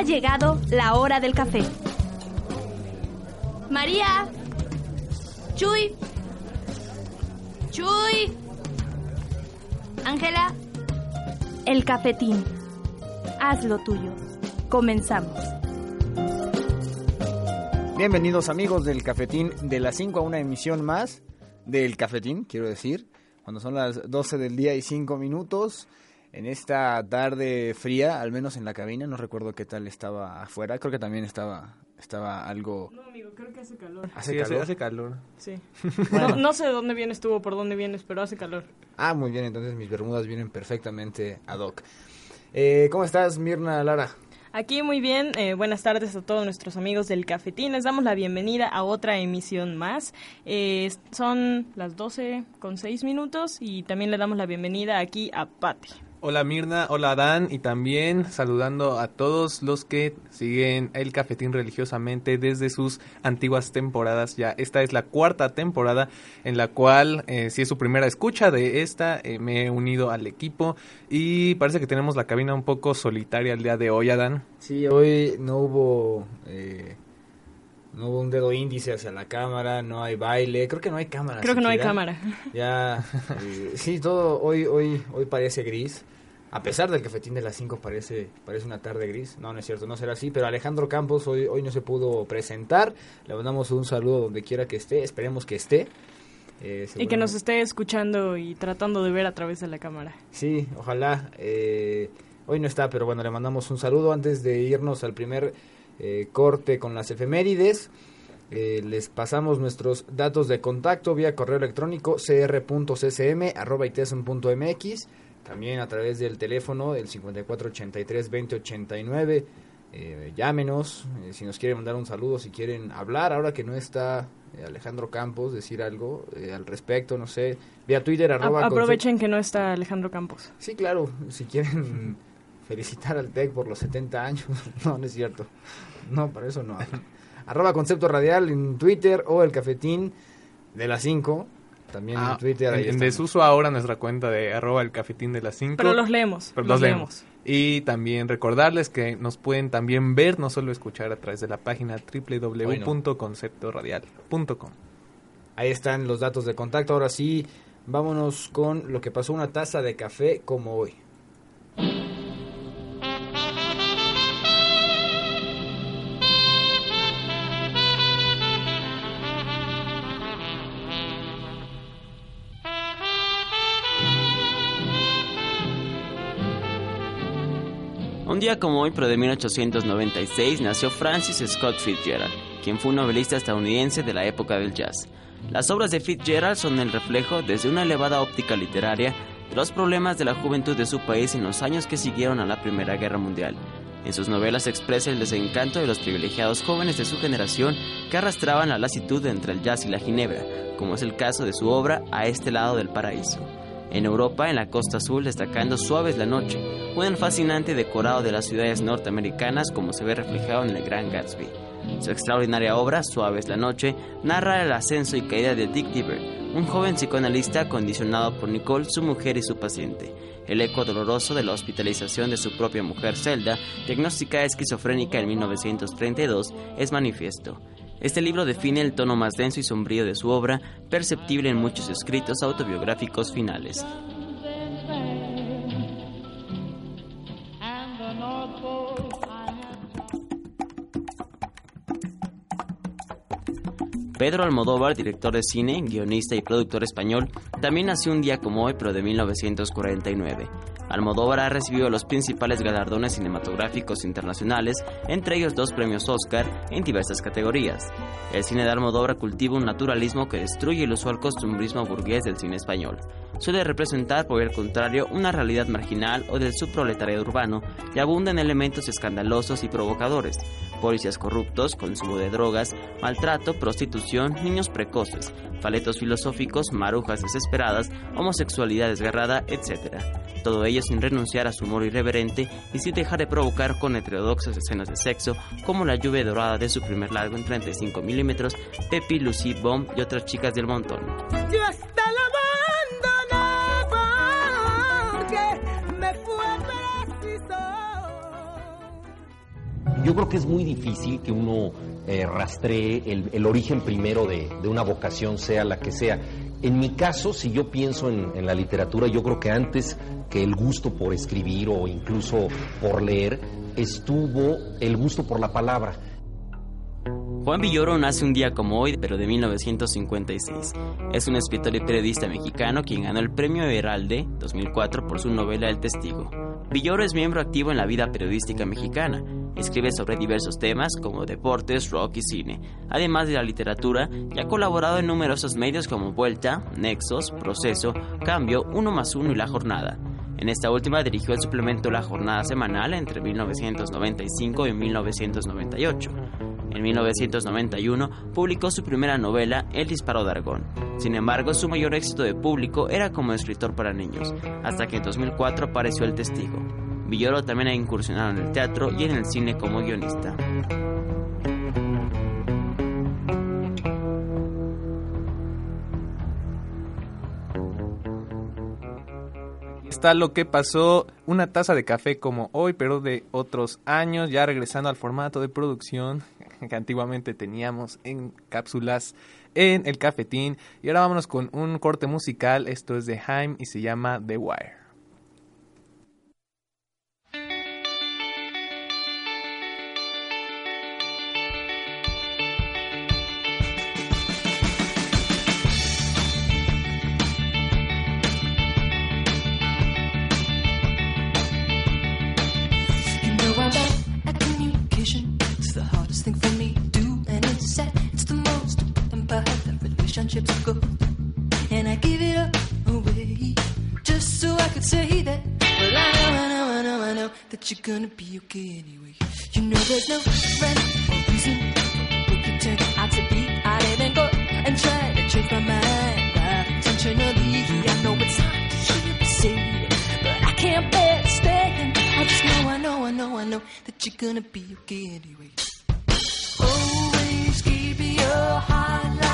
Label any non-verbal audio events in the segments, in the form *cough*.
Ha llegado la hora del café. María. Chuy. Chuy. Ángela. El cafetín. Haz lo tuyo. Comenzamos. Bienvenidos amigos del cafetín de las 5 a una emisión más del cafetín, quiero decir, cuando son las 12 del día y 5 minutos en esta tarde fría, al menos en la cabina, no recuerdo qué tal estaba afuera, creo que también estaba estaba algo... No, amigo, creo que hace calor. ¿Hace Sí, calor? Hace, calor. Sí. *laughs* No, no sé de dónde vienes tú o por dónde vienes, pero hace calor. Ah, muy bien, entonces mis bermudas vienen perfectamente ad hoc. Eh, ¿Cómo estás, Mirna Lara? Aquí muy bien, eh, buenas tardes a todos nuestros amigos del Cafetín. Les damos la bienvenida a otra emisión más. Eh, son las 12 con 6 minutos y también le damos la bienvenida aquí a Patti. Hola Mirna, hola Dan y también saludando a todos los que siguen el cafetín religiosamente desde sus antiguas temporadas. Ya esta es la cuarta temporada en la cual, eh, si es su primera escucha de esta, eh, me he unido al equipo y parece que tenemos la cabina un poco solitaria el día de hoy, Adán. Sí, hoy no hubo... eh, no hubo un dedo índice hacia la cámara, no hay baile, creo que no hay cámara. Creo que no hay cámara. Ya, *laughs* sí, todo hoy, hoy, hoy parece gris. A pesar del cafetín de las 5 parece, parece una tarde gris. No, no es cierto, no será así. Pero Alejandro Campos hoy, hoy no se pudo presentar. Le mandamos un saludo donde quiera que esté. Esperemos que esté. Eh, Y que nos esté escuchando y tratando de ver a través de la cámara. Sí, ojalá. eh, hoy no está, pero bueno, le mandamos un saludo antes de irnos al primer eh, corte con las efemérides. eh, les pasamos nuestros datos de contacto vía correo electrónico cr.csm.mx, también a través del teléfono del 5483-2089. Eh, llámenos eh, si nos quieren mandar un saludo, si quieren hablar, ahora que no está eh, Alejandro Campos, decir algo eh, al respecto, no sé, vía Twitter, arroba aprovechen que no está Alejandro Campos. Sí, claro, si quieren *laughs* felicitar al TEC por los 70 años, *laughs* no, no es cierto. *laughs* No, para eso no. Arroba Concepto Radial en Twitter o el cafetín de las 5, también Ah, en Twitter. ahí en, estamos. desuso ahora nuestra cuenta de arroba el cafetín de las 5. Pero los leemos. Pero los leemos. Y también recordarles que nos pueden también ver, no solo escuchar a través de la página www.conceptoradial.com. Ahí están los datos de contacto. Ahora sí, vámonos con lo que pasó una taza de café como hoy. Un día como hoy, pero de 1896, nació Francis Scott Fitzgerald, quien fue un novelista estadounidense de la época del jazz. Las obras de Fitzgerald son el reflejo, desde una elevada óptica literaria, de los problemas de la juventud de su país en los años que siguieron a la Primera Guerra Mundial. En sus novelas expresa el desencanto de los privilegiados jóvenes de su generación que arrastraban la lasitud entre el jazz y la ginebra, como es el caso de su obra A este lado del paraíso. En Europa, en la costa azul, destacando Suave es la noche, un fascinante decorado de las ciudades norteamericanas como se ve reflejado en el Gran Gatsby. Su extraordinaria obra, Suave es la noche, narra el ascenso y caída de Dick Deaver, un joven psicoanalista condicionado por Nicole, su mujer y su paciente. El eco doloroso de la hospitalización de su propia mujer Zelda, diagnosticada esquizofrénica en 1932, es manifiesto. Este libro define el tono más denso y sombrío de su obra, perceptible en muchos escritos autobiográficos finales. Pedro Almodóvar, director de cine, guionista y productor español, también nació un día como hoy, pero de 1949. Almodóvar ha recibido los principales galardones cinematográficos internacionales, entre ellos dos premios Oscar en diversas categorías. El cine de Almodóvar cultiva un naturalismo que destruye el usual costumbrismo burgués del cine español. Suele representar, por el contrario, una realidad marginal o del subproletariado urbano y abunda en elementos escandalosos y provocadores, policías corruptos, consumo de drogas, maltrato, prostitución, niños precoces, faletos filosóficos, marujas desesperadas, homosexualidad desgarrada, etc. Todo ello sin renunciar a su humor irreverente y sin dejar de provocar con heterodoxas escenas de sexo, como la lluvia dorada de su primer largo en 35 milímetros, Pepi, Lucy, Bomb y otras chicas del montón. Yo hasta me fue. Yo creo que es muy difícil que uno eh, rastree el, el origen primero de, de una vocación, sea la que sea. En mi caso, si yo pienso en, la literatura, yo creo que antes que el gusto por escribir o incluso por leer, estuvo el gusto por la palabra. Juan Villoro nace un día como hoy, pero de 1956. Es un escritor y periodista mexicano quien ganó el Premio Heralde 2004 por su novela El Testigo. Villoro es miembro activo en la vida periodística mexicana. Escribe sobre diversos temas como deportes, rock y cine. Además de la literatura, y ha colaborado en numerosos medios como Vuelta, Nexos, Proceso, Cambio, Uno más Uno y La Jornada. En esta última dirigió el suplemento La Jornada Semanal entre 1995 y 1998. En 1991 publicó su primera novela, El Disparo de Argón. Sin embargo, su mayor éxito de público era como escritor para niños, hasta que en 2004 apareció El Testigo. Villoro también ha incursionado en el teatro y en el cine como guionista. está lo que pasó, una taza de café como hoy, pero de otros años, ya regresando al formato de producción *laughs* que antiguamente teníamos en cápsulas en el cafetín. Y ahora vámonos con un corte musical, esto es de Haim y se llama The Wire. Gonna be okay anyway. You know there's no reason we could turn out to be. I'd even go and try to change my mind intentionally. I know it's hard to hear me say but I can't bear to stand. I just know, I know, I know, I know that you're gonna be okay anyway. Always keep your heart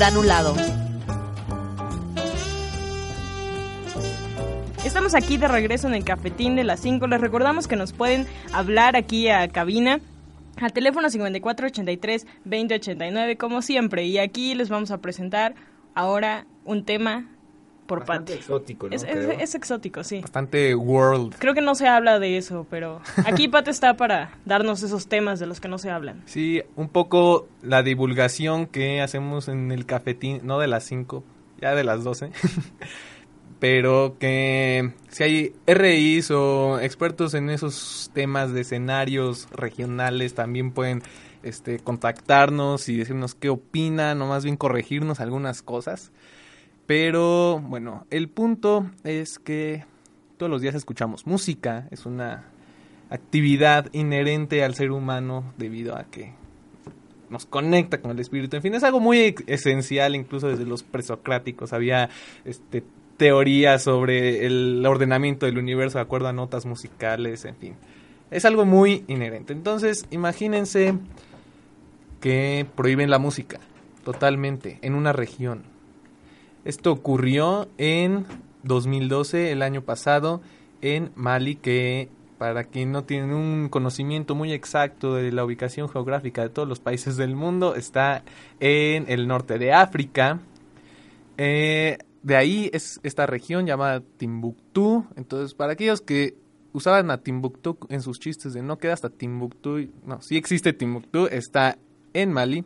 Granulado. Estamos aquí de regreso en el cafetín de las 5. Les recordamos que nos pueden hablar aquí a cabina. Al teléfono 5483-2089, como siempre. Y aquí les vamos a presentar ahora un tema por Bastante Pati. exótico, ¿no? Es, es- es exótico, sí. Bastante world. Creo que no se habla de eso, pero aquí Pat está para darnos esos temas de los que no se hablan. Sí, un poco la divulgación que hacemos en el cafetín, no de las 5, ya de las 12. *laughs* Pero que si hay RIs o expertos en esos temas de escenarios regionales también pueden este, contactarnos y decirnos qué opinan o más bien corregirnos algunas cosas. Pero bueno, el punto es que todos los días escuchamos música, es una actividad inherente al ser humano debido a que nos conecta con el espíritu. En fin, es algo muy esencial, incluso desde los presocráticos. Había este, teorías sobre el ordenamiento del universo de acuerdo a notas musicales, en fin. Es algo muy inherente. Entonces, imagínense que prohíben la música totalmente en una región. Esto ocurrió en 2012, el año pasado, en Mali, que para quien no tiene un conocimiento muy exacto de la ubicación geográfica de todos los países del mundo, está en el norte de África. Eh, de ahí es esta región llamada Timbuktu. Entonces, para aquellos que usaban a Timbuktu en sus chistes de no queda hasta Timbuktu, no, sí existe Timbuktu, está en Mali.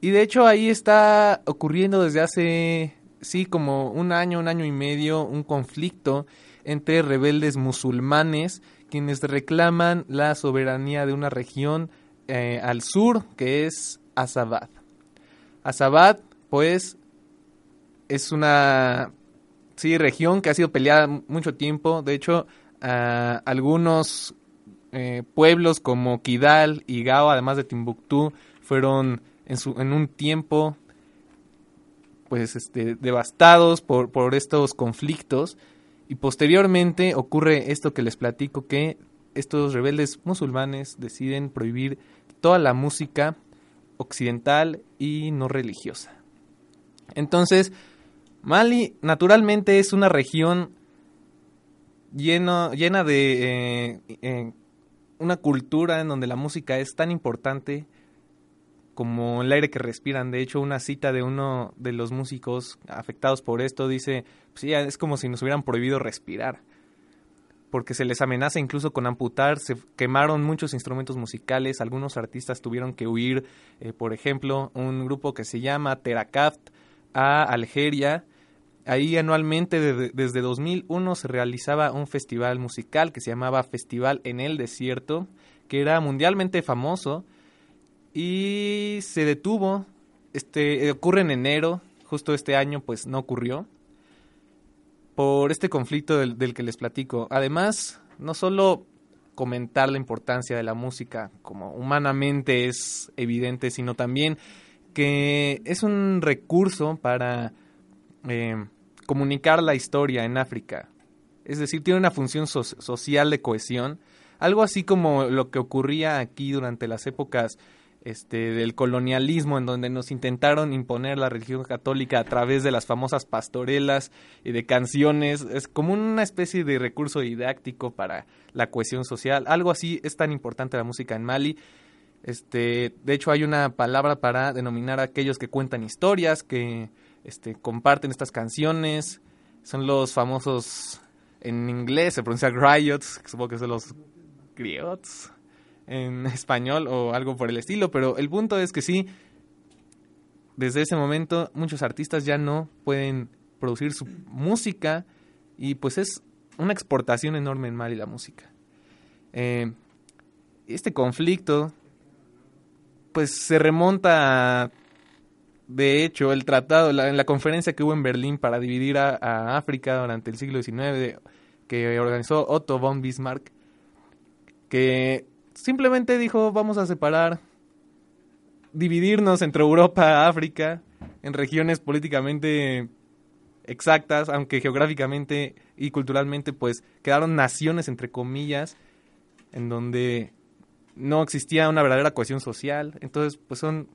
Y de hecho ahí está ocurriendo desde hace, sí, como un año, un año y medio, un conflicto entre rebeldes musulmanes quienes reclaman la soberanía de una región eh, al sur que es Azabad. Azabad, pues, es una sí, región que ha sido peleada mucho tiempo. De hecho, algunos eh, pueblos como Kidal y Gao, además de Timbuktu, fueron en, su, en un tiempo pues este, devastados por, por estos conflictos. Y posteriormente ocurre esto que les platico, que estos rebeldes musulmanes deciden prohibir toda la música occidental y no religiosa. Entonces, Mali naturalmente es una región llena de eh, eh, una cultura en donde la música es tan importante como el aire que respiran. De hecho, una cita de uno de los músicos afectados por esto dice, sí, es como si nos hubieran prohibido respirar, porque se les amenaza incluso con amputar, se quemaron muchos instrumentos musicales, algunos artistas tuvieron que huir, eh, por ejemplo, un grupo que se llama Terakaft a Algeria. Ahí anualmente de- desde 2001 se realizaba un festival musical que se llamaba Festival en el Desierto, que era mundialmente famoso y se detuvo. Este ocurre en enero, justo este año pues no ocurrió por este conflicto del, del que les platico. Además, no solo comentar la importancia de la música como humanamente es evidente, sino también que es un recurso para eh, comunicar la historia en África. Es decir, tiene una función so- social de cohesión, algo así como lo que ocurría aquí durante las épocas este, del colonialismo, en donde nos intentaron imponer la religión católica a través de las famosas pastorelas y de canciones. Es como una especie de recurso didáctico para la cohesión social. Algo así es tan importante la música en Mali. Este, de hecho, hay una palabra para denominar a aquellos que cuentan historias, que este, comparten estas canciones. Son los famosos, en inglés se pronuncia griots, supongo que son los griots en *laughs* español o algo por el estilo, pero el punto es que sí, desde ese momento muchos artistas ya no pueden producir su música y pues es una exportación enorme en Mali la música. Eh, este conflicto pues se remonta a, de hecho el tratado, la, en la conferencia que hubo en Berlín para dividir a, África durante el siglo XIX que organizó Otto von Bismarck, que simplemente dijo vamos a separar, dividirnos entre Europa África en regiones políticamente exactas, aunque geográficamente y culturalmente pues quedaron naciones entre comillas en donde no existía una verdadera cohesión social. Entonces, pues son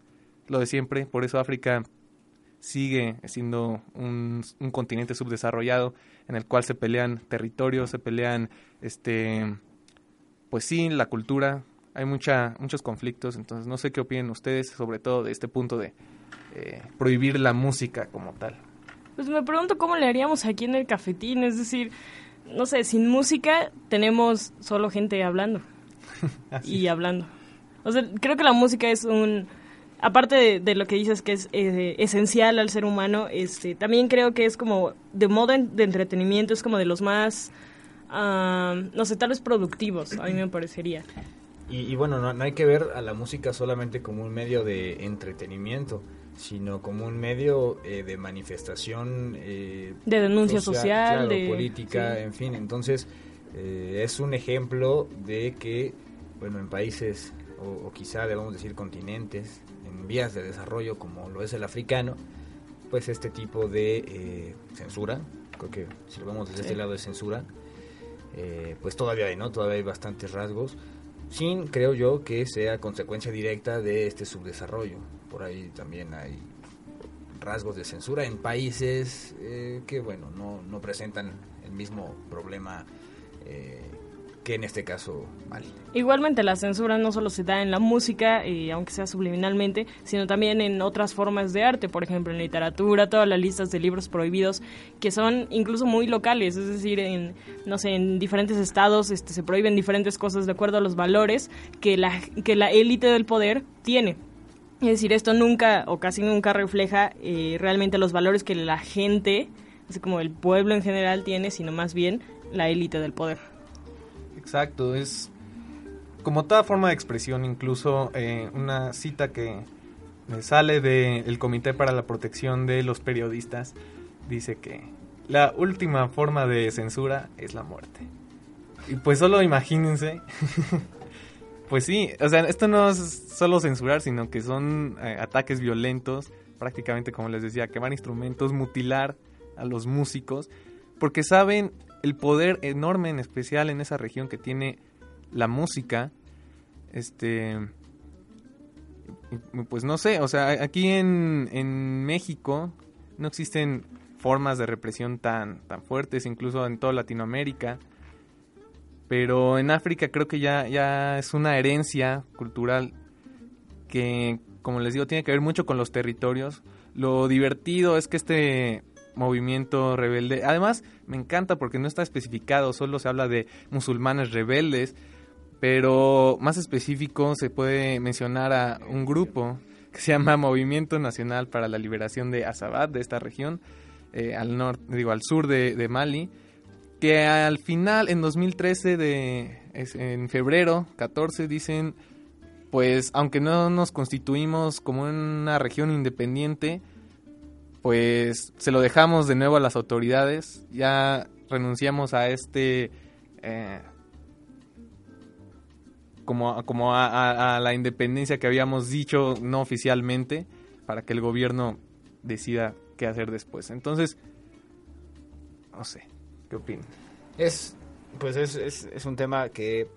lo de siempre, por eso África sigue siendo un, un continente subdesarrollado en el cual se pelean territorios, se pelean, este, pues sí, la cultura, hay mucha, muchos conflictos, entonces no sé qué opinen ustedes sobre todo de este punto de eh, prohibir la música como tal. Pues me pregunto cómo le haríamos aquí en el cafetín, es decir, no sé, sin música tenemos solo gente hablando *laughs* y hablando. O sea, creo que la música es un aparte de, de lo que dices que es eh, esencial al ser humano, este, también creo que es como de modo de entretenimiento, es como de los más, no sé, tal vez productivos, a mí me parecería. Y, y bueno, no, no hay que ver a la música solamente como un medio de entretenimiento, sino como un medio eh, de manifestación. eh, De denuncia social, claro, de- política, sí. en fin. Entonces, eh, es un ejemplo de que, bueno, en países, o, o quizá debemos decir continentes, en vías de desarrollo como lo es el africano, pues este tipo de eh, censura, creo que si lo vemos desde Sí. este lado de censura, eh, pues todavía hay, ¿no? Todavía hay bastantes rasgos, sin, creo yo, que sea consecuencia directa de este subdesarrollo. Por ahí también hay rasgos de censura en países eh, que, bueno, no, no presentan el mismo problema eh, que en este caso Mali. Igualmente la censura no solo se da en la música, eh, aunque sea subliminalmente, sino también en otras formas de arte, por ejemplo en literatura, todas las listas de libros prohibidos que son incluso muy locales, es decir, en no sé, en diferentes estados este, se prohíben diferentes cosas de acuerdo a los valores que la que la élite del poder tiene. Es decir, esto nunca o casi nunca refleja eh, realmente los valores que la gente, así como el pueblo en general tiene, sino más bien la élite del poder. Exacto, es como toda forma de expresión, incluso eh, una cita que sale del Comité para la Protección de los Periodistas, dice que la última forma de censura es la muerte. Y pues solo imagínense, *laughs* pues sí, o sea, esto no es solo censurar, sino que son eh, ataques violentos, prácticamente como les decía, quemar instrumentos, mutilar a los músicos, porque saben el poder enorme en especial en esa región que tiene la música este pues no sé o sea aquí en, en México no existen formas de represión tan tan fuertes incluso en toda Latinoamérica pero en África creo que ya ya es una herencia cultural que como les digo tiene que ver mucho con los territorios. Lo divertido es que este movimiento rebelde. Además, me encanta porque no está especificado, solo se habla de musulmanes rebeldes, pero más específico se puede mencionar a un grupo que se llama Movimiento Nacional para la Liberación de Azabat, de esta región, eh, al norte, digo, al sur de, Mali, que al final, en 2013, de, en febrero 14, dicen, pues, aunque no nos constituimos como una región independiente, pues se lo dejamos de nuevo a las autoridades, ya renunciamos a este eh, como, como a, la independencia que habíamos dicho no oficialmente para que el gobierno decida qué hacer después. Entonces, no sé, ¿qué opinan? Es, pues es, es, un tema que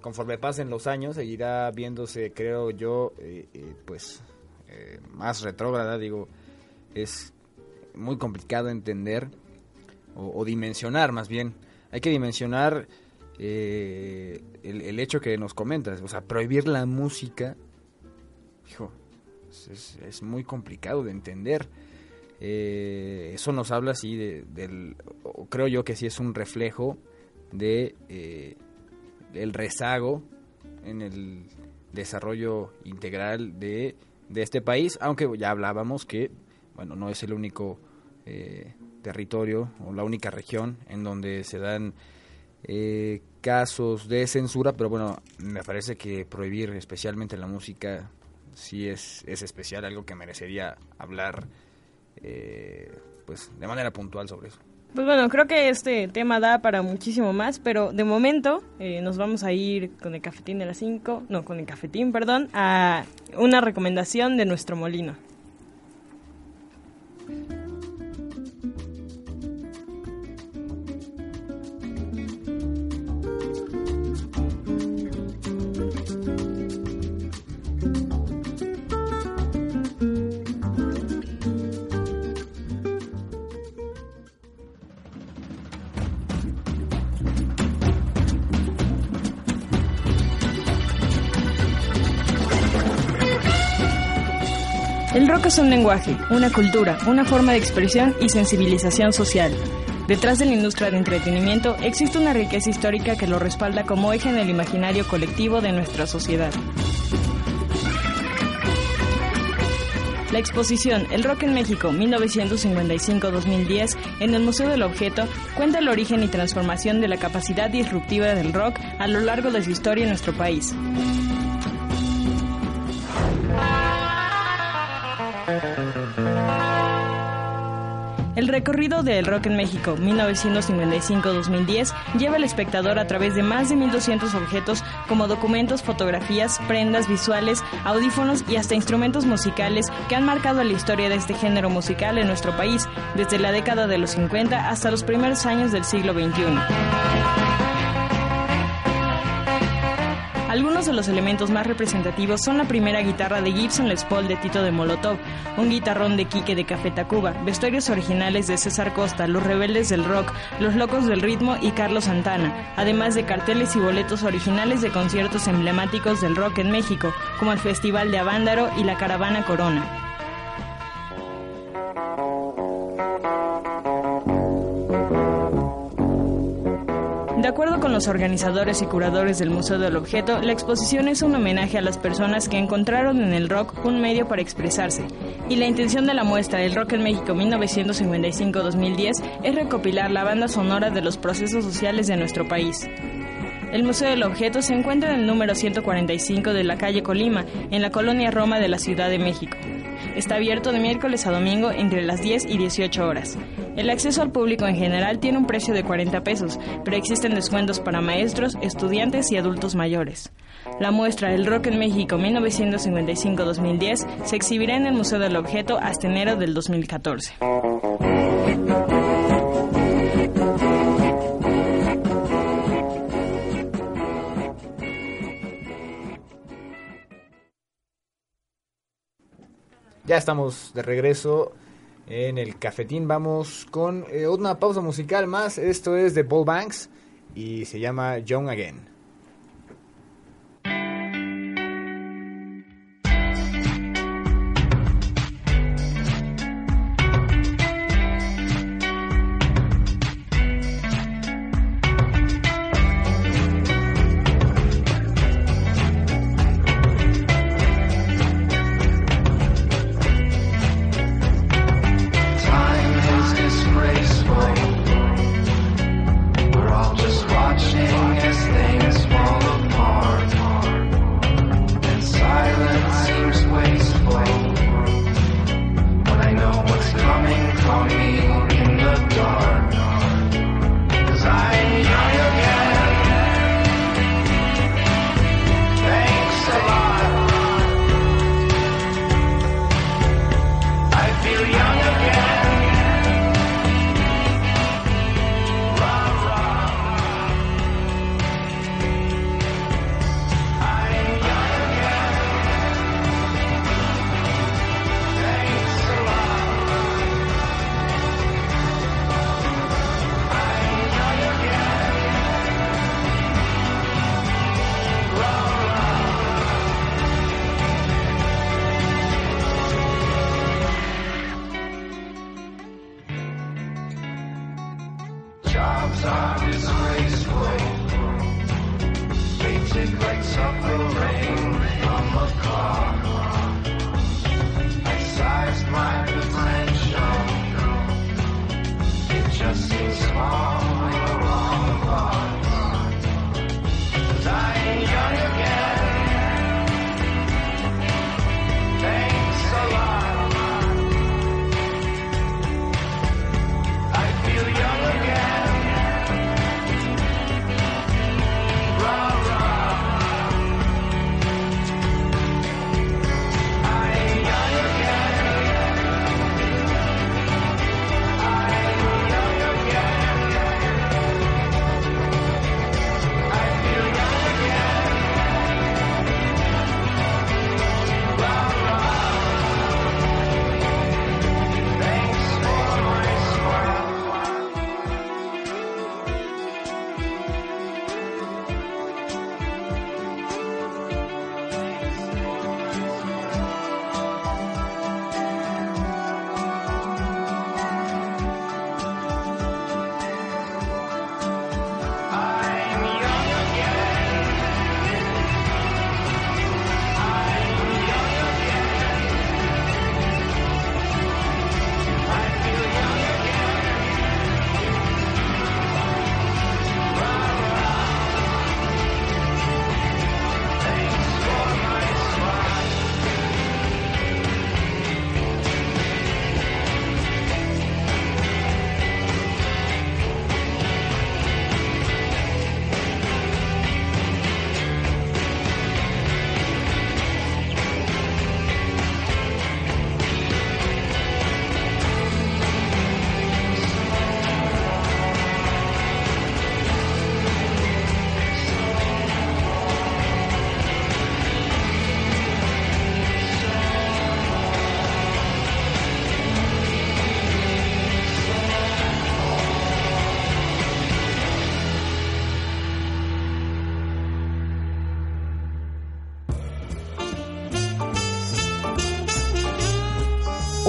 conforme pasen los años seguirá viéndose, creo yo, eh, eh, pues más retrógrada, digo, es muy complicado entender o, dimensionar más bien. Hay que dimensionar eh, el, hecho que nos comentas, o sea, prohibir la música, hijo, es, muy complicado de entender. Eh, eso nos habla sí de, del creo yo que sí es un reflejo de eh, el rezago en el desarrollo integral de, de este país aunque ya hablábamos que bueno no es el único eh, territorio o la única región en donde se dan eh, casos de censura pero bueno me parece que prohibir especialmente la música sí es, es especial algo que merecería hablar eh, pues de manera puntual sobre eso. Pues bueno, creo que este tema da para muchísimo más, pero de momento eh, nos vamos a ir con el cafetín de las 5, no, con el cafetín, perdón, a una recomendación de nuestro molino. Es un lenguaje, una cultura, una forma de expresión y sensibilización social. Detrás de la industria de entretenimiento existe una riqueza histórica que lo respalda como eje en el imaginario colectivo de nuestra sociedad. La exposición El Rock en México 1955-2010 en el Museo del Objeto cuenta el origen y transformación de la capacidad disruptiva del rock a lo largo de su historia en nuestro país. El recorrido de El Rock en México 1955-2010 lleva al espectador a través de más de 1200 objetos como documentos, fotografías, prendas visuales, audífonos y hasta instrumentos musicales que han marcado la historia de este género musical en nuestro país desde la década de los 50 hasta los primeros años del siglo XXI. Algunos de los elementos más representativos son la primera guitarra de Gibson Les Paul de Tito de Molotov, un guitarrón de Quique de Café Tacuba, vestuarios originales de César Costa, Los Rebeldes del Rock, Los Locos del Ritmo y Carlos Santana, además de carteles y boletos originales de conciertos emblemáticos del rock en México, como el Festival de Avándaro y la Caravana Corona. De acuerdo con los organizadores y curadores del Museo del Objeto, la exposición es un homenaje a las personas que encontraron en el rock un medio para expresarse. Y la intención de la muestra El Rock en México 1955-2010 es recopilar la banda sonora de los procesos sociales de nuestro país. El Museo del Objeto se encuentra en el número 145 de la calle Colima, en la colonia Roma de la Ciudad de México. Está abierto de miércoles a domingo entre las 10 y 18 horas. El acceso al público en general tiene un precio de 40 pesos, pero existen descuentos para maestros, estudiantes y adultos mayores. La muestra El Rock en México 1955-2010 se exhibirá en el Museo del Objeto hasta enero del 2014. Ya estamos de regreso en el cafetín. Vamos con eh, una pausa musical más. Esto es de Paul Banks y se llama Young Again.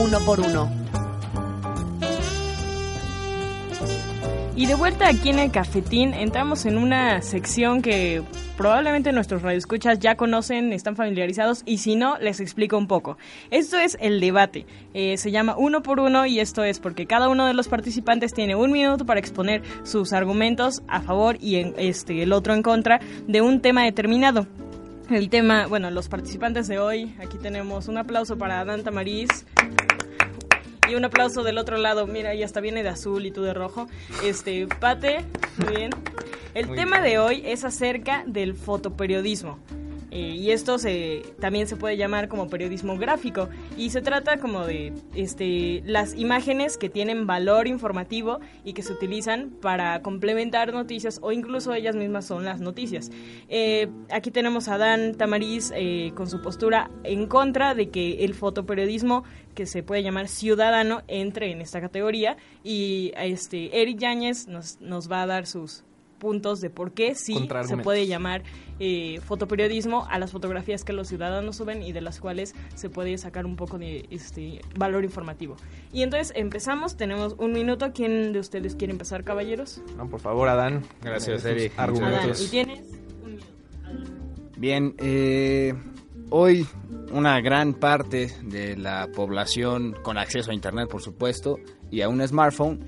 Uno por uno. Y de vuelta aquí en el cafetín, entramos en una sección que probablemente nuestros radioescuchas ya conocen, están familiarizados y si no, les explico un poco. Esto es el debate. Eh, se llama uno por uno y esto es porque cada uno de los participantes tiene un minuto para exponer sus argumentos a favor y en, este, el otro en contra de un tema determinado. El tema, bueno, los participantes de hoy, aquí tenemos un aplauso para Adán Tamariz. Y un aplauso del otro lado. Mira, y hasta viene de azul y tú de rojo. Este, Pate, muy bien. El Muy tema bien. de hoy es acerca del fotoperiodismo. Eh, y esto se, también se puede llamar como periodismo gráfico. Y se trata como de este, las imágenes que tienen valor informativo y que se utilizan para complementar noticias o incluso ellas mismas son las noticias. Eh, aquí tenemos a Dan Tamariz eh, con su postura en contra de que el fotoperiodismo que se puede llamar ciudadano entre en esta categoría y este Eric Yáñez nos, nos va a dar sus puntos de por qué sí se puede llamar eh, fotoperiodismo a las fotografías que los ciudadanos suben y de las cuales se puede sacar un poco de este valor informativo. Y entonces empezamos, tenemos un minuto. ¿Quién de ustedes quiere empezar, caballeros? No, por favor, Adán. Gracias, Eric. Adán, Argumentos. y tienes Bien, eh, hoy una gran parte de la población con acceso a Internet, por supuesto, y a un smartphone,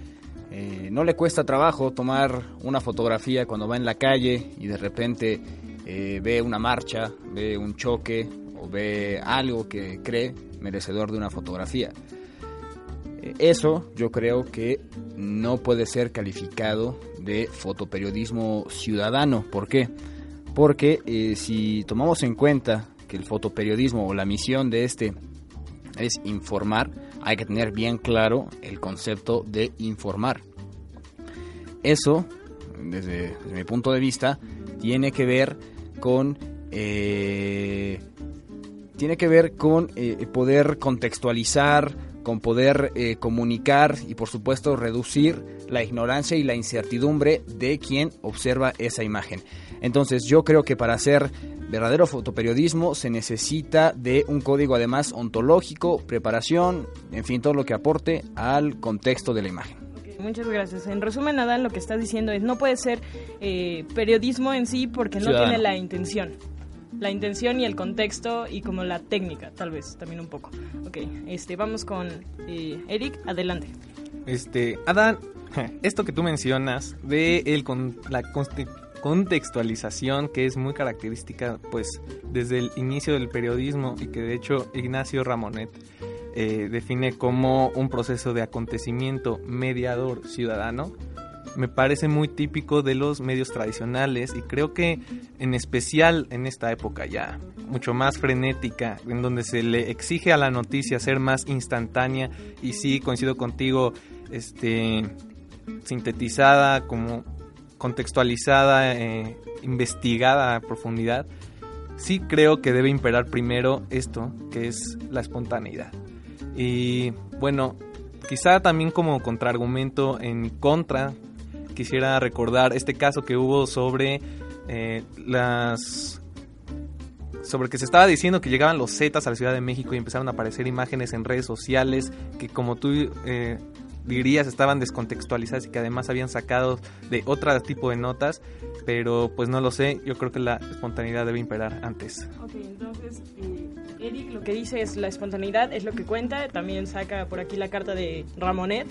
eh, no le cuesta trabajo tomar una fotografía cuando va en la calle y de repente eh, ve una marcha, ve un choque o ve algo que cree merecedor de una fotografía. Eh, Eso yo creo que no puede ser calificado de fotoperiodismo ciudadano. ¿Por qué? Porque si tomamos en cuenta que el fotoperiodismo o la misión de este es informar, hay que tener bien claro el concepto de informar. Eso, desde, mi punto de vista, tiene que ver con eh, tiene que ver con eh, poder contextualizar, con poder eh, comunicar y por supuesto reducir la ignorancia y la incertidumbre de quien observa esa imagen. Entonces yo creo que para hacer verdadero fotoperiodismo se necesita de un código además ontológico, preparación, en fin, todo lo que aporte al contexto de la imagen. Muchas gracias. En resumen, Adán, lo que estás diciendo es no puede ser eh, periodismo en sí porque no Ciudadano. tiene la intención. La intención y el contexto y como la técnica, tal vez, también un poco. Ok, este, vamos con eh, Eric, adelante. Este, Adán, *laughs* esto que tú mencionas de el con, la contextualización que es muy característica pues desde el inicio del periodismo y que de hecho Ignacio Ramonet eh, define como un proceso de acontecimiento mediador ciudadano me parece muy típico de los medios tradicionales y creo que en especial en esta época ya mucho más frenética, en donde se le exige a la noticia ser más instantánea y sí coincido contigo, este sintetizada, como contextualizada, eh, investigada a profundidad, sí creo que debe imperar primero esto, que es la espontaneidad. Y bueno, quizá también como contraargumento en contra, quisiera recordar este caso que hubo sobre eh, las sobre que se estaba diciendo que llegaban los Zetas a la Ciudad de México y empezaron a aparecer imágenes en redes sociales que como tú eh, dirías estaban descontextualizadas y que además habían sacado de otro tipo de notas, pero pues no lo sé, yo creo que la espontaneidad debe imperar antes. Ok, entonces eh, Eric lo que dice es la espontaneidad, es lo que cuenta. También saca por aquí la carta de Ramonet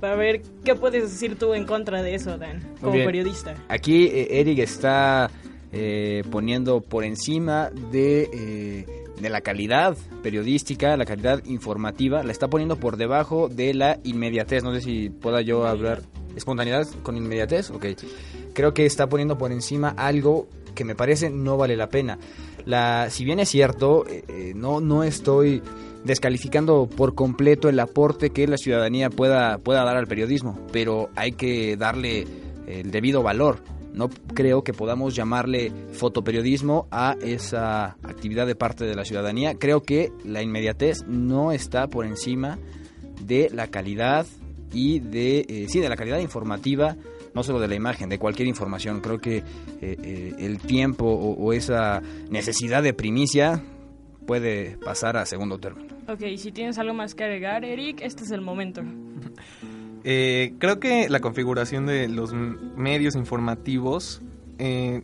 para ver qué puedes decir tú en contra de eso, Dan, como periodista. Aquí eh, Eric está eh, poniendo por encima de, eh, de la calidad periodística, la calidad informativa, la está poniendo por debajo de la inmediatez. No sé si pueda yo hablar. ¿Espontaneidad con inmediatez? Ok. Creo que está poniendo por encima algo que me parece no vale la pena. La, si bien es cierto, eh, eh, no, no estoy descalificando por completo el aporte que la ciudadanía pueda, pueda dar al periodismo, pero hay que darle el debido valor. No creo que podamos llamarle fotoperiodismo a esa actividad de parte de la ciudadanía. Creo que la inmediatez no está por encima de la calidad y de eh, sí de la calidad informativa no solo de la imagen de cualquier información creo que eh, eh, el tiempo o, esa necesidad de primicia puede pasar a segundo término. Ok, si tienes algo más que agregar, Eric, este es el momento. Eh, creo que la configuración de los medios informativos eh,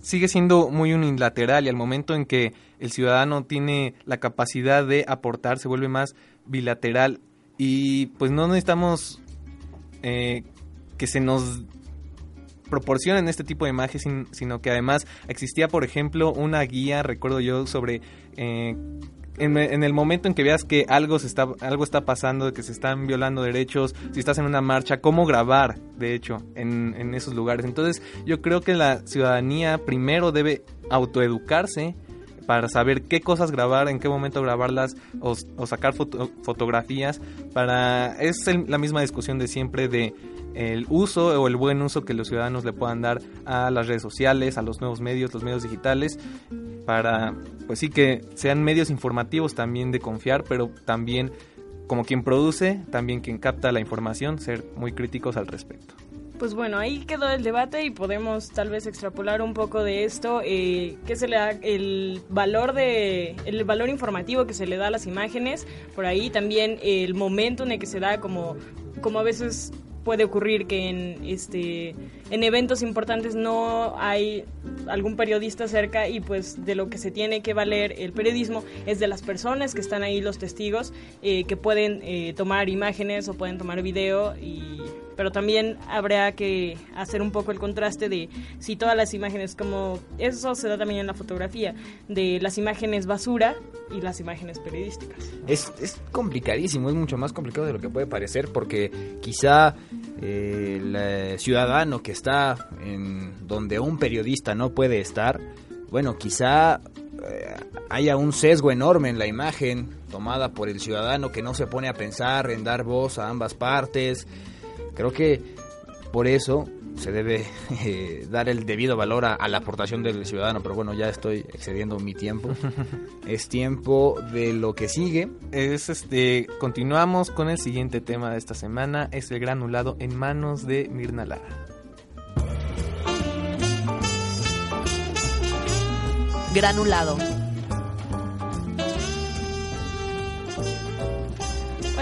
sigue siendo muy unilateral y al momento en que el ciudadano tiene la capacidad de aportar se vuelve más bilateral. Y pues no necesitamos eh, que se nos proporcionen este tipo de imágenes, sin- sino que además existía, por ejemplo, una guía, recuerdo yo, sobre eh, en, el momento en que veas que algo se está algo está pasando, que se están violando derechos, si estás en una marcha, cómo grabar, de hecho, en, en esos lugares. Entonces, yo creo que la ciudadanía primero debe autoeducarse para saber qué cosas grabar, en qué momento grabarlas o, o sacar foto- fotografías para es la misma discusión de siempre de el uso o el buen uso que los ciudadanos le puedan dar a las redes sociales, a los nuevos medios, los medios digitales para pues sí que sean medios informativos también de confiar, pero también como quien produce, también quien capta la información, ser muy críticos al respecto. Pues bueno, ahí quedó el debate y podemos tal vez extrapolar un poco de esto, eh, se le da el valor de el valor informativo que se le da a las imágenes, por ahí también el momento en el que se da como como a veces puede ocurrir que en este en eventos importantes no hay algún periodista cerca y pues de lo que se tiene que valer el periodismo es de las personas que están ahí los testigos eh, que pueden eh, tomar imágenes o pueden tomar video y pero también habrá que hacer un poco el contraste de si todas las imágenes como eso se da también en la fotografía de las imágenes basura y las imágenes periodísticas Es, es complicadísimo, es mucho más complicado de lo que puede parecer porque quizá eh, el ciudadano que está en donde un periodista no puede estar, bueno, quizá eh, haya un sesgo enorme en la imagen tomada por el ciudadano que no se pone a pensar en dar voz a ambas partes. Creo que por eso se debe *laughs* eh, dar el debido valor a, a la aportación del ciudadano, pero bueno, ya estoy excediendo mi tiempo. *laughs* es tiempo de lo que sigue. Es este continuamos con el siguiente tema de esta semana, es el granulado en manos de Mirna Lara. Granulado.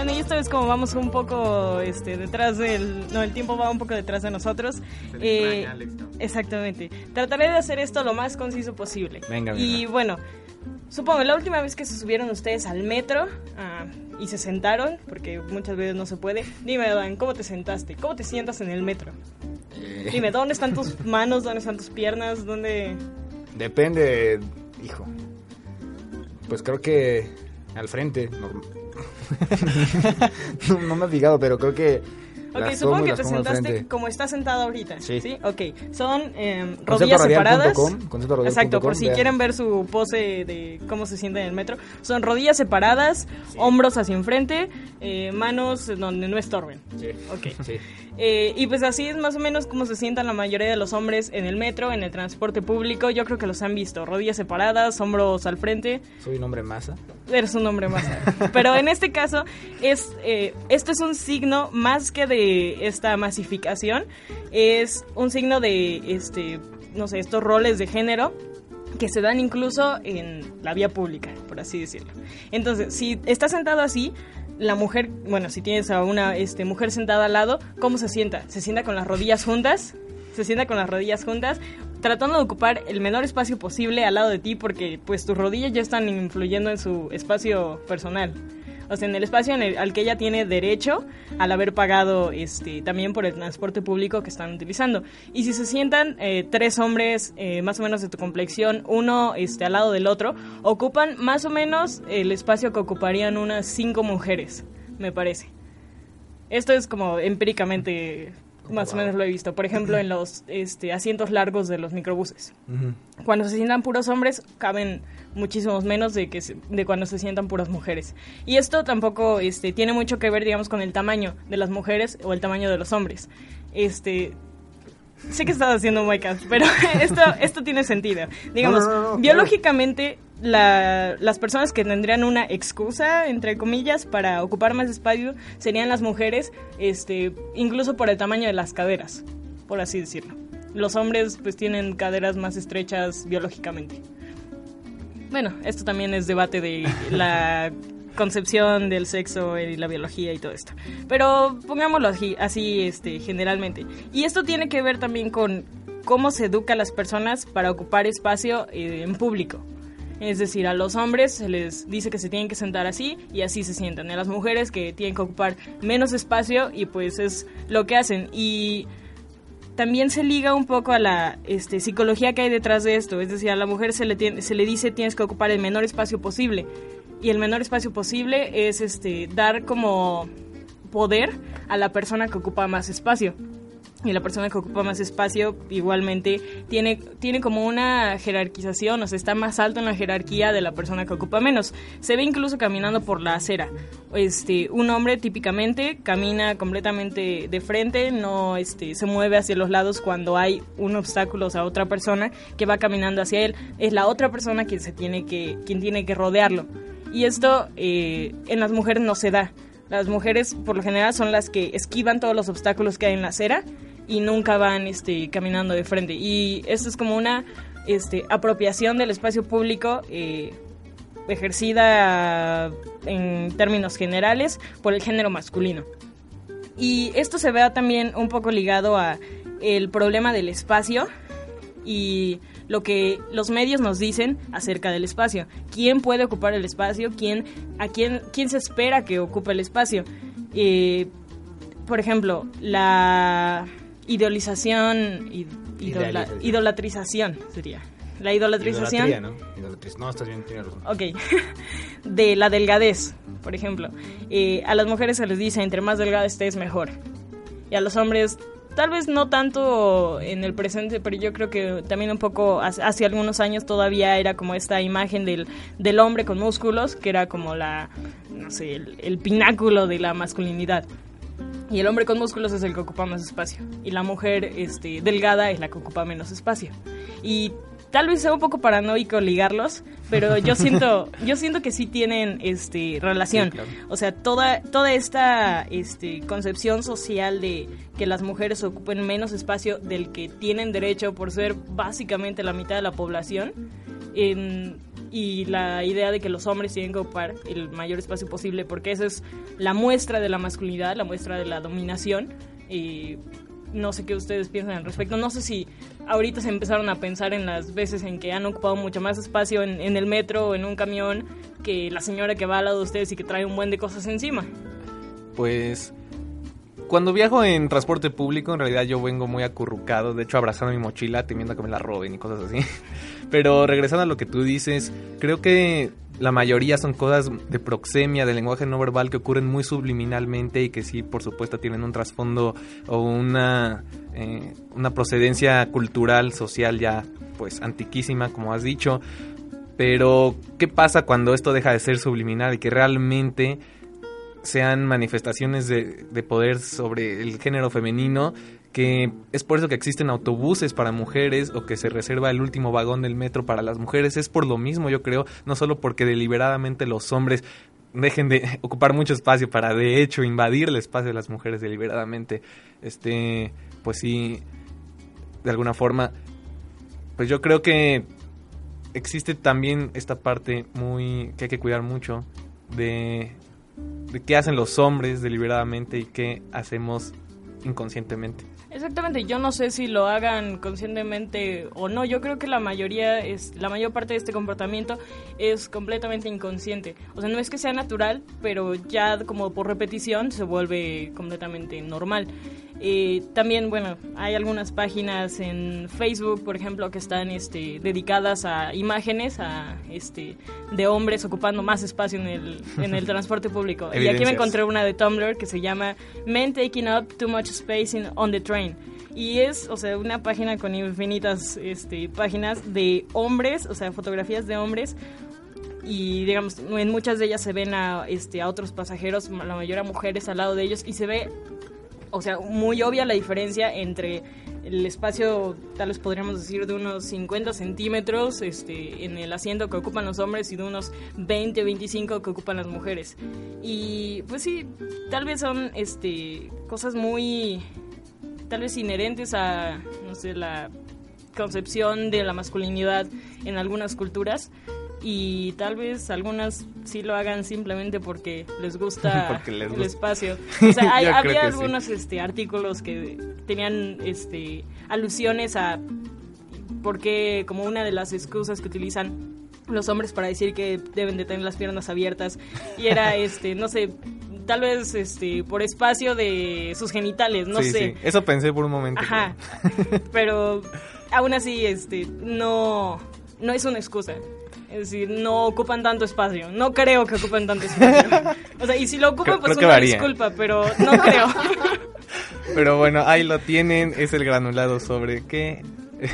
Bueno, y esta vez como vamos un poco este, detrás del... No, el tiempo va un poco detrás de nosotros. eh, exactamente. Trataré de hacer esto lo más conciso posible. Venga, Y venga. bueno, supongo, la última vez que se subieron ustedes al metro ah, y se sentaron, porque muchas veces no se puede, dime, Dan, ¿cómo te sentaste? ¿Cómo te sientas en el metro? Eh, Dime, ¿dónde están tus *laughs* manos? ¿Dónde están tus piernas? ¿Dónde...? Depende, hijo. Pues creo que al frente. No, *laughs* no, no me he fijado, pero creo que. Ok, supongo que te sentaste como estás sentado ahorita. Sí. Ok, son eh, rodillas separadas. com, Exacto, por si vean. quieren ver su pose de cómo se siente en el metro. Son rodillas separadas, hombros hacia enfrente, eh, manos donde no estorben. Sí. Ok. Sí. Eh, y pues así es más o menos como se sientan la mayoría de los hombres en el metro, en el transporte público. Yo creo que los han visto. Rodillas separadas, hombros al frente. Soy un hombre masa. Eres un hombre más. *laughs* Pero en este caso, es eh, esto es un signo más que de esta masificación. Es un signo de, este, no sé, estos roles de género que se dan incluso en la vía pública, por así decirlo. Entonces, si estás sentado así, la mujer, bueno, si tienes a una este, mujer sentada al lado, ¿cómo se sienta? ¿Se sienta con las rodillas juntas? Se sienta con las rodillas juntas, tratando de ocupar el menor espacio posible al lado de ti porque pues tus rodillas ya están influyendo en su espacio personal. O sea, en el espacio en el- al que ella tiene derecho al haber pagado este, también por el transporte público que están utilizando. Y si se sientan eh, tres hombres eh, más o menos de tu complexión, uno este, al lado del otro, ocupan más o menos el espacio que ocuparían unas cinco mujeres, me parece. Esto es como empíricamente, más o menos lo he visto. Por ejemplo, en los este, asientos largos de los microbuses. Cuando se sientan puros hombres, caben muchísimos menos de que de cuando se sientan puras mujeres. Y esto tampoco este, tiene mucho que ver, digamos, con el tamaño de las mujeres o el tamaño de los hombres. Este, sé que estás haciendo muecas, pero *laughs* esto, esto tiene sentido. Digamos, No, no, no, no, biológicamente, la- las personas que tendrían una excusa, entre comillas, para ocupar más espacio serían las mujeres, este, incluso por el tamaño de las caderas, por así decirlo. Los hombres, pues, tienen caderas más estrechas biológicamente. Bueno, esto también es debate de la *laughs* concepción del sexo y la biología y todo esto. Pero pongámoslo así, así este, generalmente. Y esto tiene que ver también con cómo se educa a las personas para ocupar espacio eh, en público. Es decir, a los hombres se les dice que se tienen que sentar así y así se sientan. Y a las mujeres que tienen que ocupar menos espacio y pues es lo que hacen. Y también se liga un poco a la este, psicología que hay detrás de esto. Es decir, a la mujer se le, tiene- se le dice tienes que ocupar el menor espacio posible. Y el menor espacio posible es este, dar como poder a la persona que ocupa más espacio. Y la persona que ocupa más espacio igualmente tiene, tiene como una jerarquización, o sea, está más alto en la jerarquía de la persona que ocupa menos. Se ve incluso caminando por la acera. Este, un hombre típicamente camina completamente de frente, no este, se mueve hacia los lados cuando hay un obstáculo, o sea, otra persona que va caminando hacia él. Es la otra persona quien, se tiene, que, quien tiene que rodearlo. Y esto eh, en las mujeres no se da. Las mujeres por lo general son las que esquivan todos los obstáculos que hay en la acera y nunca van este, caminando de frente. Y esto es como una este, apropiación del espacio público eh, ejercida en términos generales por el género masculino. Y esto se ve también un poco ligado a el problema del espacio y lo que los medios nos dicen acerca del espacio. ¿Quién puede ocupar el espacio? ¿Quién, ¿A quién, quién se espera que ocupe el espacio? Eh, por ejemplo, la idealización, id- idola- idolatrización sería. La idolatrización Idolatría, ¿no? No, estás bien, tienes razón. Ok. *laughs* de la delgadez, por ejemplo. Eh, a las mujeres se les dice, entre más delgada estés, mejor. Y a los hombres, tal vez no tanto en el presente, pero yo creo que también un poco hace, hace algunos años todavía era como esta imagen del, del hombre con músculos, que era como la, no sé, el, el pináculo de la masculinidad. Y el hombre con músculos es el que ocupa más espacio. Y la mujer este, delgada es la que ocupa menos espacio. Y tal vez sea un poco paranoico ligarlos, pero yo *laughs* siento, yo siento que sí tienen este, relación. Sí, claro. O sea, toda, toda esta este, concepción social de que las mujeres ocupen menos espacio del que tienen derecho por ser básicamente la mitad de la población. en- y la idea de que los hombres tienen que ocupar el mayor espacio posible porque esa es la muestra de la masculinidad, la muestra de la dominación. Y no sé qué ustedes piensan al respecto. No sé si ahorita se empezaron a pensar en las veces en que han ocupado mucho más espacio en, en el metro o en un camión que la señora que va al lado de ustedes y que trae un buen de cosas encima. Pues cuando viajo en transporte público, en realidad yo vengo muy acurrucado, de hecho abrazando mi mochila temiendo que me la roben y cosas así. *laughs* Pero regresando a lo que tú dices, creo que la mayoría son cosas de proxemia, de lenguaje no verbal que ocurren muy subliminalmente y que sí, por supuesto, tienen un trasfondo o una, eh, una procedencia cultural, social ya pues antiquísima, como has dicho. Pero, ¿qué pasa cuando esto deja de ser subliminal y que realmente sean manifestaciones de, de poder sobre el género femenino, que es por eso que existen autobuses para mujeres o que se reserva el último vagón del metro para las mujeres, es por lo mismo yo creo, no solo porque deliberadamente los hombres dejen de *laughs* ocupar mucho espacio para de hecho invadir el espacio de las mujeres deliberadamente, este, pues sí, de alguna forma, pues yo creo que existe también esta parte muy que hay que cuidar mucho de de qué hacen los hombres deliberadamente y qué hacemos inconscientemente. Exactamente, yo no sé si lo hagan conscientemente o no. Yo creo que la mayoría es la mayor parte de este comportamiento es completamente inconsciente. O sea, no es que sea natural, pero ya como por repetición se vuelve completamente normal. Eh, también, bueno, hay algunas páginas en Facebook, por ejemplo, que están este, dedicadas a imágenes a, este, de hombres ocupando más espacio en el, en el *laughs* transporte público. Y aquí me encontré una de Tumblr que se llama Men Taking Up Too Much Space in- on the Train. Y es, o sea, una página con infinitas este, páginas de hombres, o sea, fotografías de hombres. Y digamos, en muchas de ellas se ven a, este, a otros pasajeros, la mayoría mujeres al lado de ellos, y se ve o sea, muy obvia la diferencia entre el espacio, tal vez podríamos decir, de unos 50 centímetros este, en el asiento que ocupan los hombres y de unos 20 o 25 que ocupan las mujeres. Y pues sí, tal vez son este, cosas muy, tal vez inherentes a, no sé, la concepción de la masculinidad en algunas culturas, y tal vez algunas sí lo hagan simplemente porque les gusta *laughs* Porque les el espacio. *laughs* O sea, hay- había sí. algunos este, artículos que tenían este, alusiones a porque como una de las excusas que utilizan los hombres para decir que deben de tener las piernas abiertas y era *laughs* este no sé tal vez este por espacio de sus genitales no Sí, sé sí. Eso pensé por un momento. Ajá. Pero aún así, este, no, no es una excusa. Es decir, no ocupan tanto espacio. No creo que ocupen tanto espacio. *laughs* O sea, y si lo ocupan, Creo- pues creo una disculpa, pero no creo. *laughs* Pero bueno, ahí lo tienen. Es el granulado sobre qué. *laughs*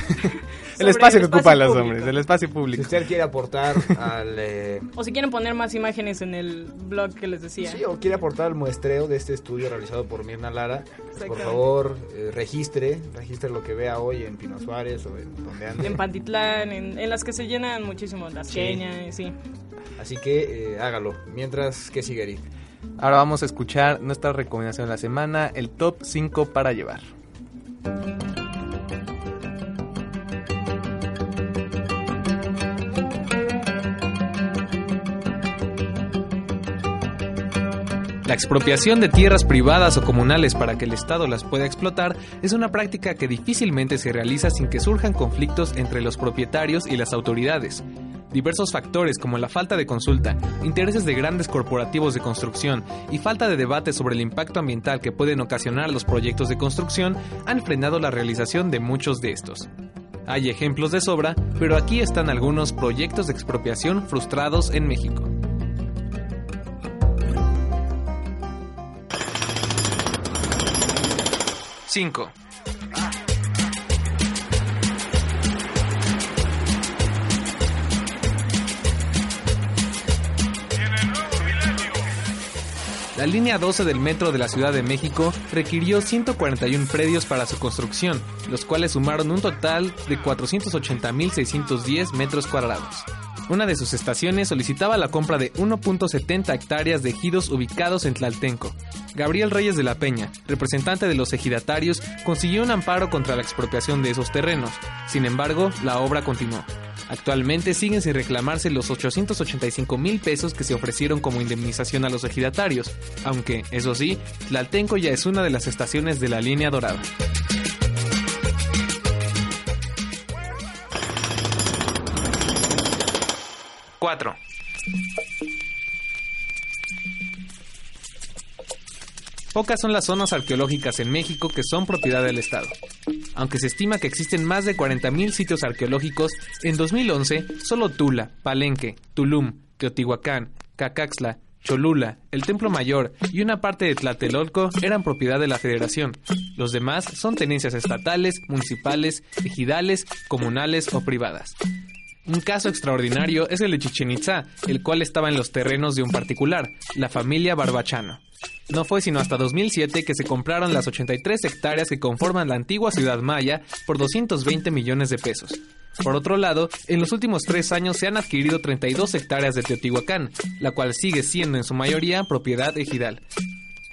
el espacio que ocupan los público. hombres, el espacio Si público. usted quiere aportar al... eh, *laughs* O si quieren poner más imágenes en el blog que les decía. Sí, o quiere aportar al muestreo de este estudio realizado por Mirna Lara, por Exactamente. favor, eh, registre, registre lo que vea hoy en Pino Suárez o en donde ande. En Pantitlán, en, en las que se llenan muchísimo, las Sí. Kenia, sí. Así que eh, hágalo. Mientras, ¿qué sigue, Eric? Ahora vamos a escuchar nuestra recomendación de la semana, el top 5 para llevar. La expropiación de tierras privadas o comunales para que el Estado las pueda explotar es una práctica que difícilmente se realiza sin que surjan conflictos entre los propietarios y las autoridades. Diversos factores como la falta de consulta, intereses de grandes corporativos de construcción y falta de debate sobre el impacto ambiental que pueden ocasionar los proyectos de construcción han frenado la realización de muchos de estos. Hay ejemplos de sobra, pero aquí están algunos proyectos de expropiación frustrados en México. Cinco. La línea 12 del metro de la Ciudad de México requirió 141 predios para su construcción, los cuales sumaron un total de 480.610 metros cuadrados. Una de sus estaciones solicitaba la compra de 1.70 hectáreas de ejidos ubicados en Tlaltenco. Gabriel Reyes de la Peña, representante de los ejidatarios, consiguió un amparo contra la expropiación de esos terrenos. Sin embargo, la obra continuó. Actualmente siguen sin reclamarse los 885 mil pesos que se ofrecieron como indemnización a los ejidatarios, aunque, eso sí, Tlaltenco ya es una de las estaciones de la línea dorada. Cuatro. Pocas son las zonas arqueológicas en México que son propiedad del Estado. Aunque se estima que existen más de 40.000 sitios arqueológicos, en 2011 solo Tula, Palenque, Tulum, Teotihuacán, Cacaxla, Cholula, el Templo Mayor y una parte de Tlatelolco eran propiedad de la Federación. Los demás son tenencias estatales, municipales, ejidales, comunales o privadas. Un caso extraordinario es el de Chichen Itza, el cual estaba en los terrenos de un particular, la familia Barbachano. No fue sino hasta 2007 que se compraron las 83 hectáreas que conforman la antigua ciudad maya por 220 millones de pesos. Por otro lado, en los últimos tres años se han adquirido 32 hectáreas de Teotihuacán, la cual sigue siendo en su mayoría propiedad ejidal.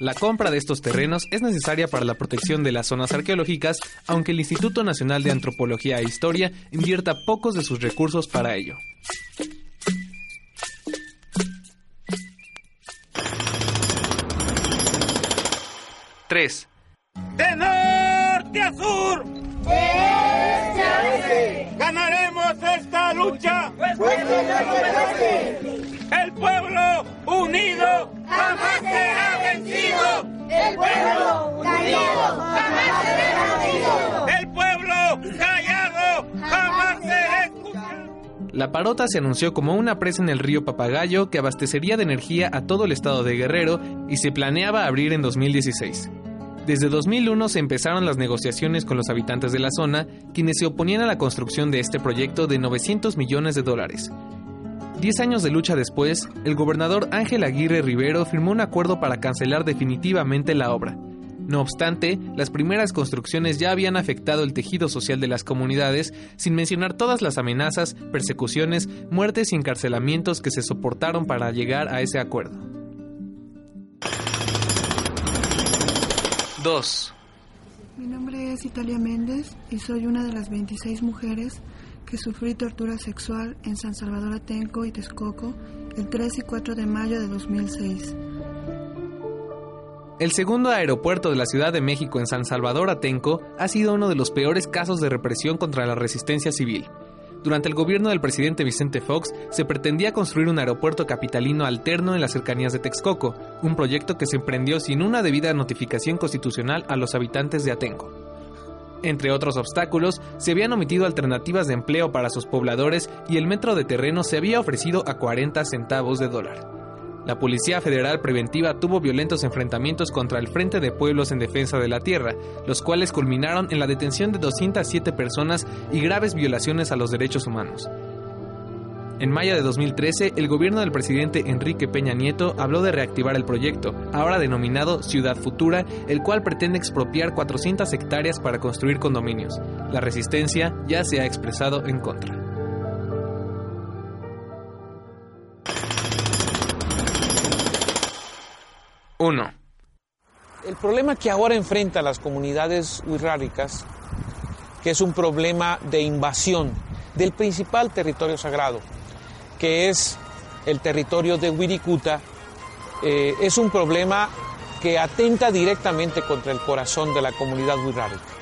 La compra de estos terrenos es necesaria para la protección de las zonas arqueológicas, aunque el Instituto Nacional de Antropología e Historia invierta pocos de sus recursos para ello. Tres. De norte a sur. Ganaremos esta lucha. El pueblo unido jamás será vencido. El pueblo unido jamás será vencido. El pueblo callado jamás será. La Parota se anunció como una presa en el río Papagayo que abastecería de energía a todo el estado de Guerrero y se planeaba abrir en 2016. Desde 2001 se empezaron las negociaciones con los habitantes de la zona, quienes se oponían a la construcción de este proyecto de 900 millones de dólares. Diez años de lucha después, el gobernador Ángel Aguirre Rivero firmó un acuerdo para cancelar definitivamente la obra. No obstante, las primeras construcciones ya habían afectado el tejido social de las comunidades, sin mencionar todas las amenazas, persecuciones, muertes y encarcelamientos que se soportaron para llegar a ese acuerdo. 2. Mi nombre es Italia Méndez y soy una de las 26 mujeres que sufrí tortura sexual en San Salvador Atenco y Texcoco el 3 y 4 de mayo de 2006. El segundo aeropuerto de la Ciudad de México en San Salvador Atenco ha sido uno de los peores casos de represión contra la resistencia civil. Durante el gobierno del presidente Vicente Fox se pretendía construir un aeropuerto capitalino alterno en las cercanías de Texcoco, un proyecto que se emprendió sin una debida notificación constitucional a los habitantes de Atenco. Entre otros obstáculos, se habían omitido alternativas de empleo para sus pobladores y el metro de terreno se había ofrecido a 40 centavos de dólar. La Policía Federal Preventiva tuvo violentos enfrentamientos contra el Frente de Pueblos en Defensa de la Tierra, los cuales culminaron en la detención de 207 personas y graves violaciones a los derechos humanos. En mayo de 2013, el gobierno del presidente Enrique Peña Nieto habló de reactivar el proyecto, ahora denominado Ciudad Futura, el cual pretende expropiar 400 hectáreas para construir condominios. La resistencia ya se ha expresado en contra. Uno. El problema que ahora enfrenta las comunidades wixárikas, que es un problema de invasión del principal territorio sagrado, que es el territorio de Wirikuta, eh, es un problema que atenta directamente contra el corazón de la comunidad wixárika.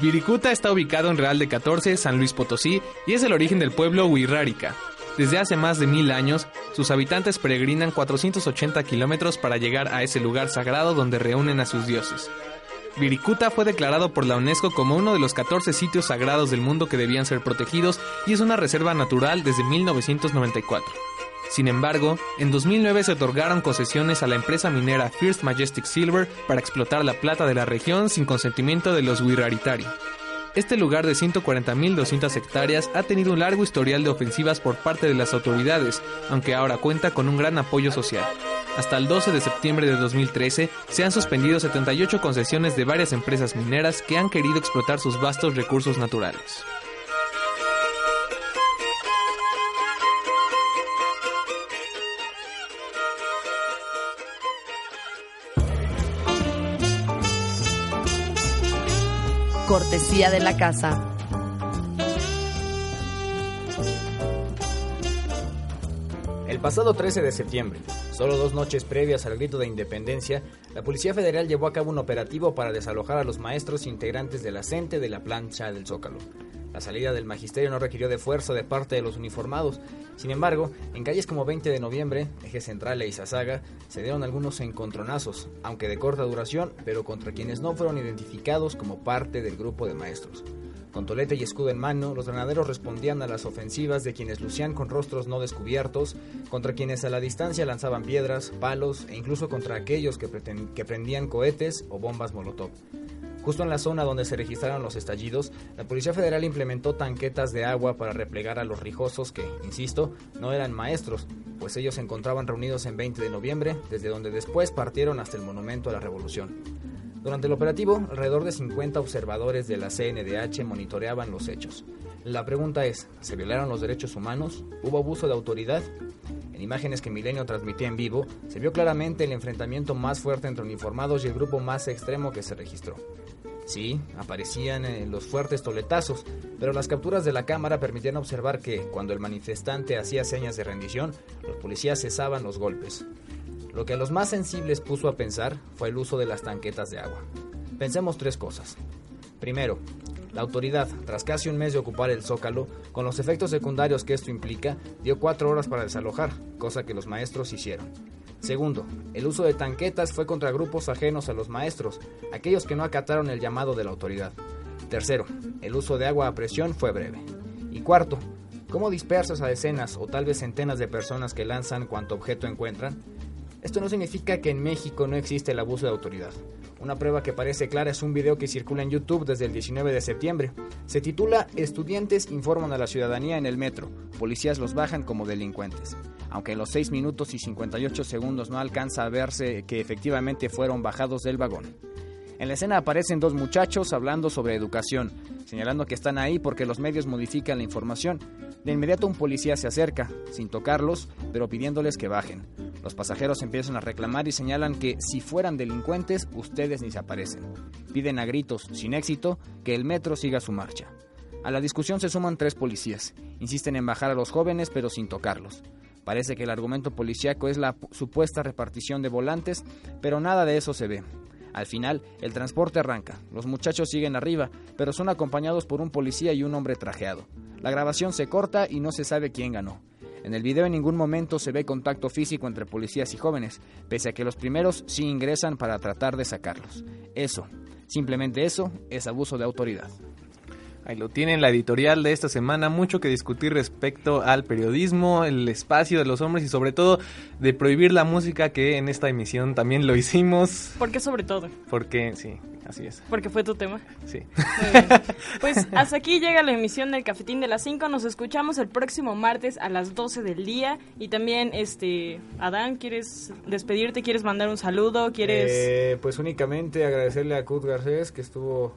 Viricuta está ubicado en Real de 14, San Luis Potosí, y es el origen del pueblo Huirrárica. Desde hace más de mil años, sus habitantes peregrinan 480 kilómetros para llegar a ese lugar sagrado donde reúnen a sus dioses. Viricuta fue declarado por la UNESCO como uno de los 14 sitios sagrados del mundo que debían ser protegidos y es una reserva natural desde 1994. Sin embargo, en 2009 se otorgaron concesiones a la empresa minera First Majestic Silver para explotar la plata de la región sin consentimiento de los Wiraritari. Este lugar de 140.200 hectáreas ha tenido un largo historial de ofensivas por parte de las autoridades, aunque ahora cuenta con un gran apoyo social. Hasta el 12 de septiembre de 2013 se han suspendido 78 concesiones de varias empresas mineras que han querido explotar sus vastos recursos naturales. Cortesía de la casa. El pasado 13 de septiembre, solo dos noches previas al grito de independencia, la Policía Federal llevó a cabo un operativo para desalojar a los maestros integrantes de la CENTE de la plancha del Zócalo. La salida del magisterio no requirió de fuerza de parte de los uniformados. Sin embargo, en calles como 20 de noviembre, Eje Central e Izazaga, se dieron algunos encontronazos, aunque de corta duración, pero contra quienes no fueron identificados como parte del grupo de maestros. Con tolete y escudo en mano, los granaderos respondían a las ofensivas de quienes lucían con rostros no descubiertos, contra quienes a la distancia lanzaban piedras, palos e incluso contra aquellos que, que prendían cohetes o bombas molotov. Justo en la zona donde se registraron los estallidos, la Policía Federal implementó tanquetas de agua para replegar a los rijosos que, insisto, no eran maestros, pues ellos se encontraban reunidos en 20 de noviembre, desde donde después partieron hasta el Monumento a la Revolución. Durante el operativo, alrededor de 50 observadores de la CNDH monitoreaban los hechos. La pregunta es, ¿se violaron los derechos humanos? ¿Hubo abuso de autoridad? En imágenes que Milenio transmitía en vivo, se vio claramente el enfrentamiento más fuerte entre uniformados y el grupo más extremo que se registró. Sí, aparecían eh, los fuertes toletazos, pero las capturas de la cámara permitían observar que, cuando el manifestante hacía señas de rendición, los policías cesaban los golpes. Lo que a los más sensibles puso a pensar fue el uso de las tanquetas de agua. Pensemos tres cosas. Primero, la autoridad, tras casi un mes de ocupar el zócalo, con los efectos secundarios que esto implica, dio cuatro horas para desalojar, cosa que los maestros hicieron. Segundo, el uso de tanquetas fue contra grupos ajenos a los maestros, aquellos que no acataron el llamado de la autoridad. Tercero, el uso de agua a presión fue breve. Y cuarto, ¿cómo dispersas a decenas o tal vez centenas de personas que lanzan cuanto objeto encuentran? Esto no significa que en México no existe el abuso de autoridad. Una prueba que parece clara es un video que circula en YouTube desde el 19 de septiembre. Se titula Estudiantes informan a la ciudadanía en el metro. Policías los bajan como delincuentes. Aunque en los 6 minutos y 58 segundos no alcanza a verse que efectivamente fueron bajados del vagón. En la escena aparecen dos muchachos hablando sobre educación, señalando que están ahí porque los medios modifican la información. De inmediato un policía se acerca, sin tocarlos, pero pidiéndoles que bajen. Los pasajeros empiezan a reclamar y señalan que si fueran delincuentes, ustedes ni se aparecen. Piden a gritos, sin éxito, que el metro siga su marcha. A la discusión se suman tres policías. Insisten en bajar a los jóvenes, pero sin tocarlos. Parece que el argumento policíaco es la pu- supuesta repartición de volantes, pero nada de eso se ve. Al final, el transporte arranca. Los muchachos siguen arriba, pero son acompañados por un policía y un hombre trajeado. La grabación se corta y no se sabe quién ganó. En el video en ningún momento se ve contacto físico entre policías y jóvenes, pese a que los primeros sí ingresan para tratar de sacarlos. Eso, simplemente eso, es abuso de autoridad. Ahí lo tienen, la editorial de esta semana, mucho que discutir respecto al periodismo, el espacio de los hombres y sobre todo de prohibir la música que en esta emisión también lo hicimos. ¿Por qué sobre todo? Porque, sí, así es. Porque fue tu tema. Sí. Muy bien. *laughs* Pues hasta aquí llega la emisión del Cafetín de las 5. Nos escuchamos el próximo martes a las 12 del día. Y también, este, Adán, ¿quieres despedirte? ¿Quieres mandar un saludo? ¿Quieres...? Eh, pues únicamente agradecerle a Kurt Garcés que estuvo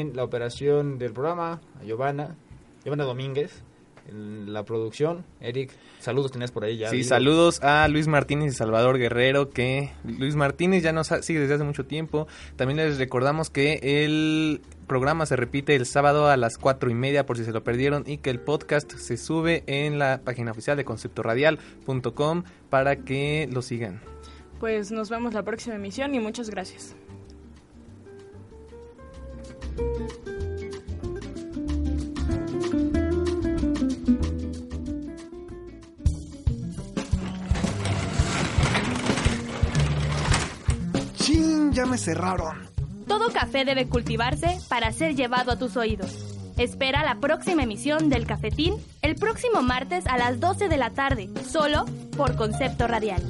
en la operación del programa, a Giovanna, Giovanna Domínguez, en la producción. Eric, saludos tenías por ahí ya. Sí, digo. saludos a Luis Martínez y Salvador Guerrero, que Luis Martínez ya nos ha- sigue desde hace mucho tiempo. También les recordamos que el programa se repite el sábado a las cuatro y media por si se lo perdieron y que el podcast se sube en la página oficial de conceptoradial.com para que lo sigan. Pues nos vemos la próxima emisión y muchas gracias. ¡Chin! Ya me cerraron. Todo café debe cultivarse para ser llevado a tus oídos. Espera la próxima emisión del Cafetín el próximo martes a las 12 de la tarde, solo por Concepto Radial.